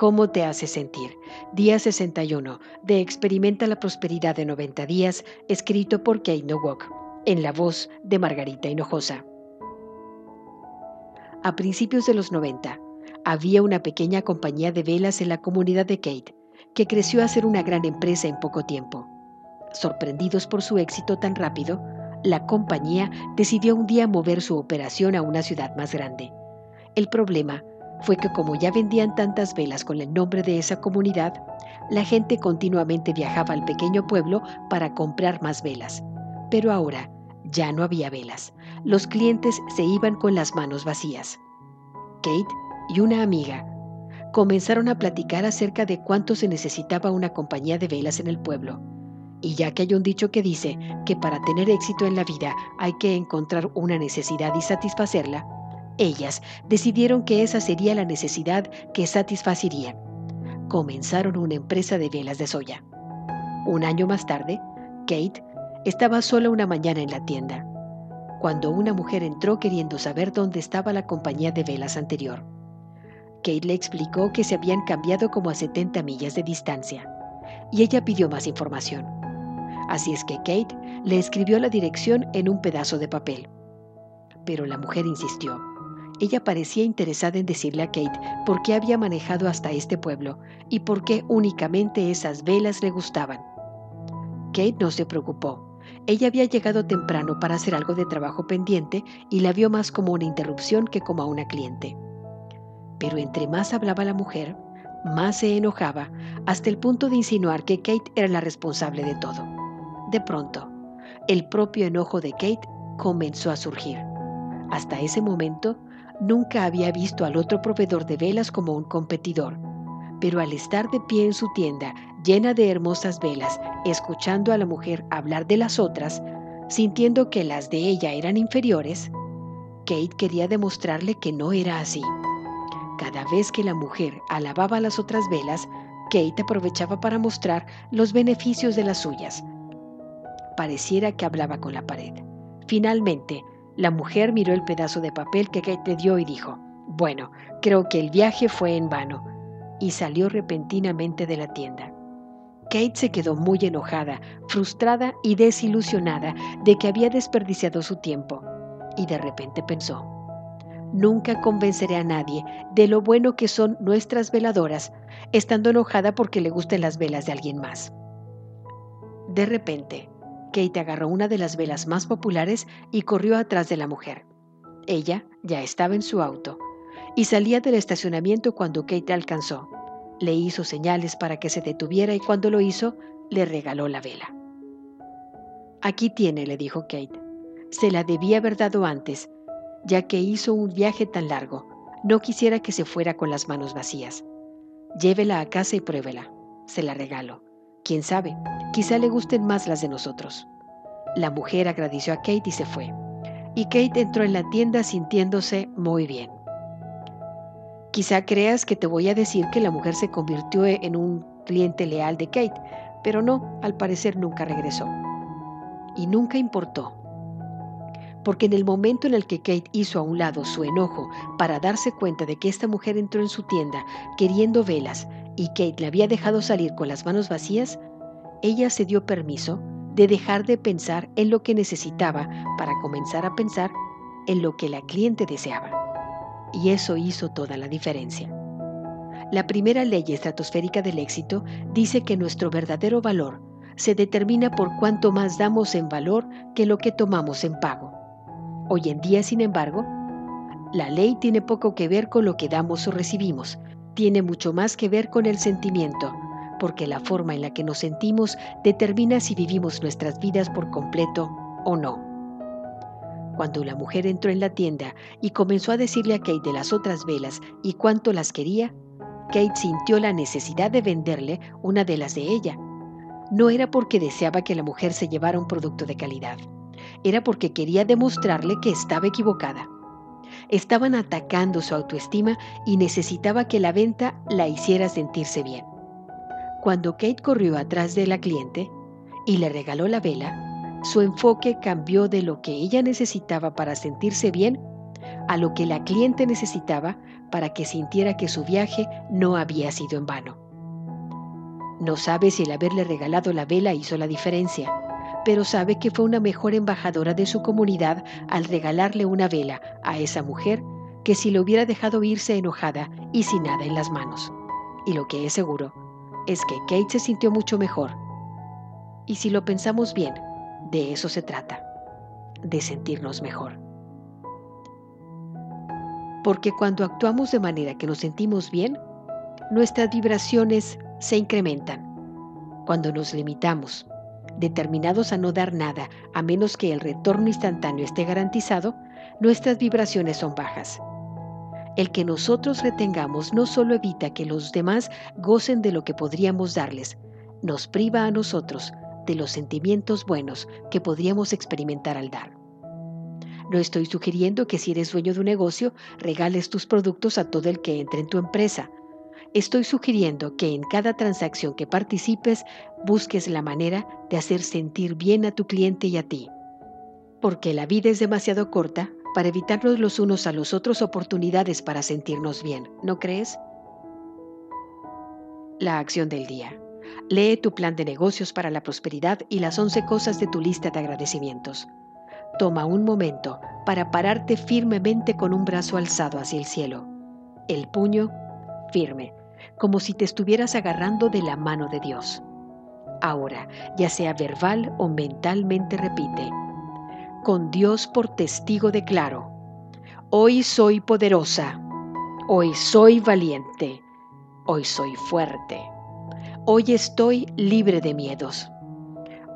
¿Cómo te hace sentir? Día 61 de Experimenta la Prosperidad de 90 días, escrito por Kate Nowak, en la voz de Margarita Hinojosa. A principios de los 90, había una pequeña compañía de velas en la comunidad de Kate, que creció a ser una gran empresa en poco tiempo. Sorprendidos por su éxito tan rápido, la compañía decidió un día mover su operación a una ciudad más grande. El problema fue que como ya vendían tantas velas con el nombre de esa comunidad, la gente continuamente viajaba al pequeño pueblo para comprar más velas. Pero ahora ya no había velas. Los clientes se iban con las manos vacías. Kate y una amiga comenzaron a platicar acerca de cuánto se necesitaba una compañía de velas en el pueblo. Y ya que hay un dicho que dice que para tener éxito en la vida hay que encontrar una necesidad y satisfacerla, ellas decidieron que esa sería la necesidad que satisfacerían. Comenzaron una empresa de velas de soya. Un año más tarde, Kate estaba sola una mañana en la tienda, cuando una mujer entró queriendo saber dónde estaba la compañía de velas anterior. Kate le explicó que se habían cambiado como a 70 millas de distancia, y ella pidió más información. Así es que Kate le escribió la dirección en un pedazo de papel. Pero la mujer insistió. Ella parecía interesada en decirle a Kate por qué había manejado hasta este pueblo y por qué únicamente esas velas le gustaban. Kate no se preocupó. Ella había llegado temprano para hacer algo de trabajo pendiente y la vio más como una interrupción que como a una cliente. Pero entre más hablaba la mujer, más se enojaba, hasta el punto de insinuar que Kate era la responsable de todo. De pronto, el propio enojo de Kate comenzó a surgir. Hasta ese momento, Nunca había visto al otro proveedor de velas como un competidor, pero al estar de pie en su tienda llena de hermosas velas, escuchando a la mujer hablar de las otras, sintiendo que las de ella eran inferiores, Kate quería demostrarle que no era así. Cada vez que la mujer alababa las otras velas, Kate aprovechaba para mostrar los beneficios de las suyas. Pareciera que hablaba con la pared. Finalmente, la mujer miró el pedazo de papel que Kate le dio y dijo, bueno, creo que el viaje fue en vano, y salió repentinamente de la tienda. Kate se quedó muy enojada, frustrada y desilusionada de que había desperdiciado su tiempo, y de repente pensó, nunca convenceré a nadie de lo bueno que son nuestras veladoras, estando enojada porque le gusten las velas de alguien más. De repente, Kate agarró una de las velas más populares y corrió atrás de la mujer. Ella ya estaba en su auto y salía del estacionamiento cuando Kate alcanzó. Le hizo señales para que se detuviera y cuando lo hizo, le regaló la vela. Aquí tiene, le dijo Kate. Se la debía haber dado antes, ya que hizo un viaje tan largo. No quisiera que se fuera con las manos vacías. Llévela a casa y pruébela. Se la regalo. Quién sabe, quizá le gusten más las de nosotros. La mujer agradeció a Kate y se fue. Y Kate entró en la tienda sintiéndose muy bien. Quizá creas que te voy a decir que la mujer se convirtió en un cliente leal de Kate, pero no, al parecer nunca regresó. Y nunca importó, porque en el momento en el que Kate hizo a un lado su enojo para darse cuenta de que esta mujer entró en su tienda queriendo velas y Kate le había dejado salir con las manos vacías, ella se dio permiso de dejar de pensar en lo que necesitaba para comenzar a pensar en lo que la cliente deseaba. Y eso hizo toda la diferencia. La primera ley estratosférica del éxito dice que nuestro verdadero valor se determina por cuánto más damos en valor que lo que tomamos en pago. Hoy en día, sin embargo, la ley tiene poco que ver con lo que damos o recibimos, tiene mucho más que ver con el sentimiento, porque la forma en la que nos sentimos determina si vivimos nuestras vidas por completo o no. Cuando la mujer entró en la tienda y comenzó a decirle a Kate de las otras velas y cuánto las quería, Kate sintió la necesidad de venderle una de las de ella. No era porque deseaba que la mujer se llevara un producto de calidad, era porque quería demostrarle que estaba equivocada. Estaban atacando su autoestima y necesitaba que la venta la hiciera sentirse bien. Cuando Kate corrió atrás de la cliente y le regaló la vela, su enfoque cambió de lo que ella necesitaba para sentirse bien a lo que la cliente necesitaba para que sintiera que su viaje no había sido en vano. No sabe si el haberle regalado la vela hizo la diferencia, pero sabe que fue una mejor embajadora de su comunidad al regalarle una vela a esa mujer que si le hubiera dejado irse enojada y sin nada en las manos. Y lo que es seguro es que Kate se sintió mucho mejor. Y si lo pensamos bien, de eso se trata, de sentirnos mejor. Porque cuando actuamos de manera que nos sentimos bien, nuestras vibraciones se incrementan. Cuando nos limitamos, determinados a no dar nada a menos que el retorno instantáneo esté garantizado, nuestras vibraciones son bajas. El que nosotros retengamos no solo evita que los demás gocen de lo que podríamos darles, nos priva a nosotros de los sentimientos buenos que podríamos experimentar al dar. No estoy sugiriendo que si eres dueño de un negocio, regales tus productos a todo el que entre en tu empresa. Estoy sugiriendo que en cada transacción que participes busques la manera de hacer sentir bien a tu cliente y a ti. Porque la vida es demasiado corta para evitarnos los unos a los otros oportunidades para sentirnos bien, ¿no crees? La acción del día. Lee tu plan de negocios para la prosperidad y las 11 cosas de tu lista de agradecimientos. Toma un momento para pararte firmemente con un brazo alzado hacia el cielo, el puño firme, como si te estuvieras agarrando de la mano de Dios. Ahora, ya sea verbal o mentalmente repite, con Dios por testigo declaro, hoy soy poderosa, hoy soy valiente, hoy soy fuerte, hoy estoy libre de miedos,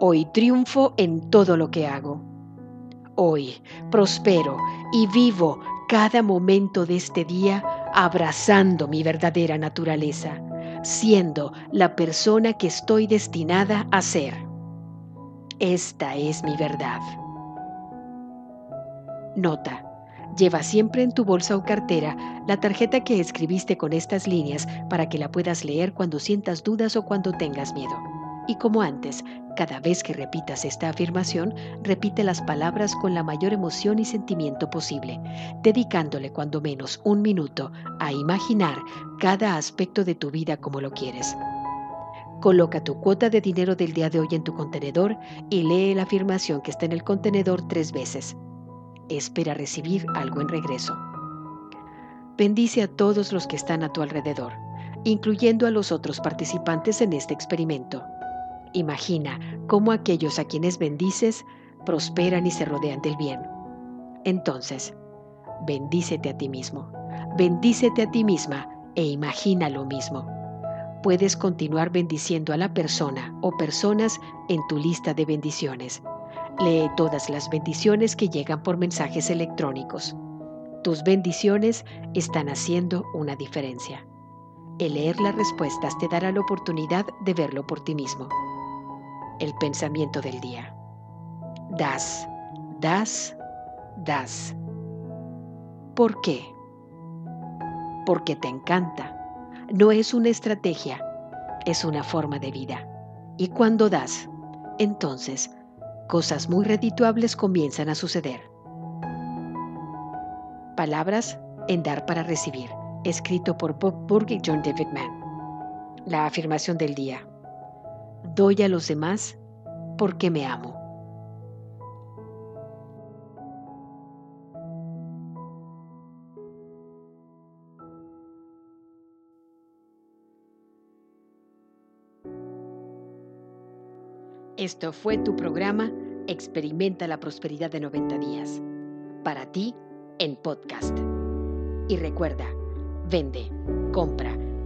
hoy triunfo en todo lo que hago hoy, prospero y vivo cada momento de este día abrazando mi verdadera naturaleza, siendo la persona que estoy destinada a ser. Esta es mi verdad. Nota. Lleva siempre en tu bolsa o cartera la tarjeta que escribiste con estas líneas para que la puedas leer cuando sientas dudas o cuando tengas miedo. Y como antes, cada vez que repitas esta afirmación, repite las palabras con la mayor emoción y sentimiento posible, dedicándole cuando menos un minuto a imaginar cada aspecto de tu vida como lo quieres. Coloca tu cuota de dinero del día de hoy en tu contenedor y lee la afirmación que está en el contenedor tres veces. Espera recibir algo en regreso. Bendice a todos los que están a tu alrededor, incluyendo a los otros participantes en este experimento. Imagina cómo aquellos a quienes bendices prosperan y se rodean del bien. Entonces, bendícete a ti mismo, bendícete a ti misma e imagina lo mismo. Puedes continuar bendiciendo a la persona o personas en tu lista de bendiciones. Lee todas las bendiciones que llegan por mensajes electrónicos. Tus bendiciones están haciendo una diferencia. El leer las respuestas te dará la oportunidad de verlo por ti mismo el pensamiento del día. Das, das, das. ¿Por qué? Porque te encanta. No es una estrategia, es una forma de vida. Y cuando das, entonces cosas muy redituables comienzan a suceder. Palabras en dar para recibir, escrito por Bob Burke y John David Mann. La afirmación del día doy a los demás porque me amo. Esto fue tu programa Experimenta la Prosperidad de 90 días. Para ti, en podcast. Y recuerda, vende, compra,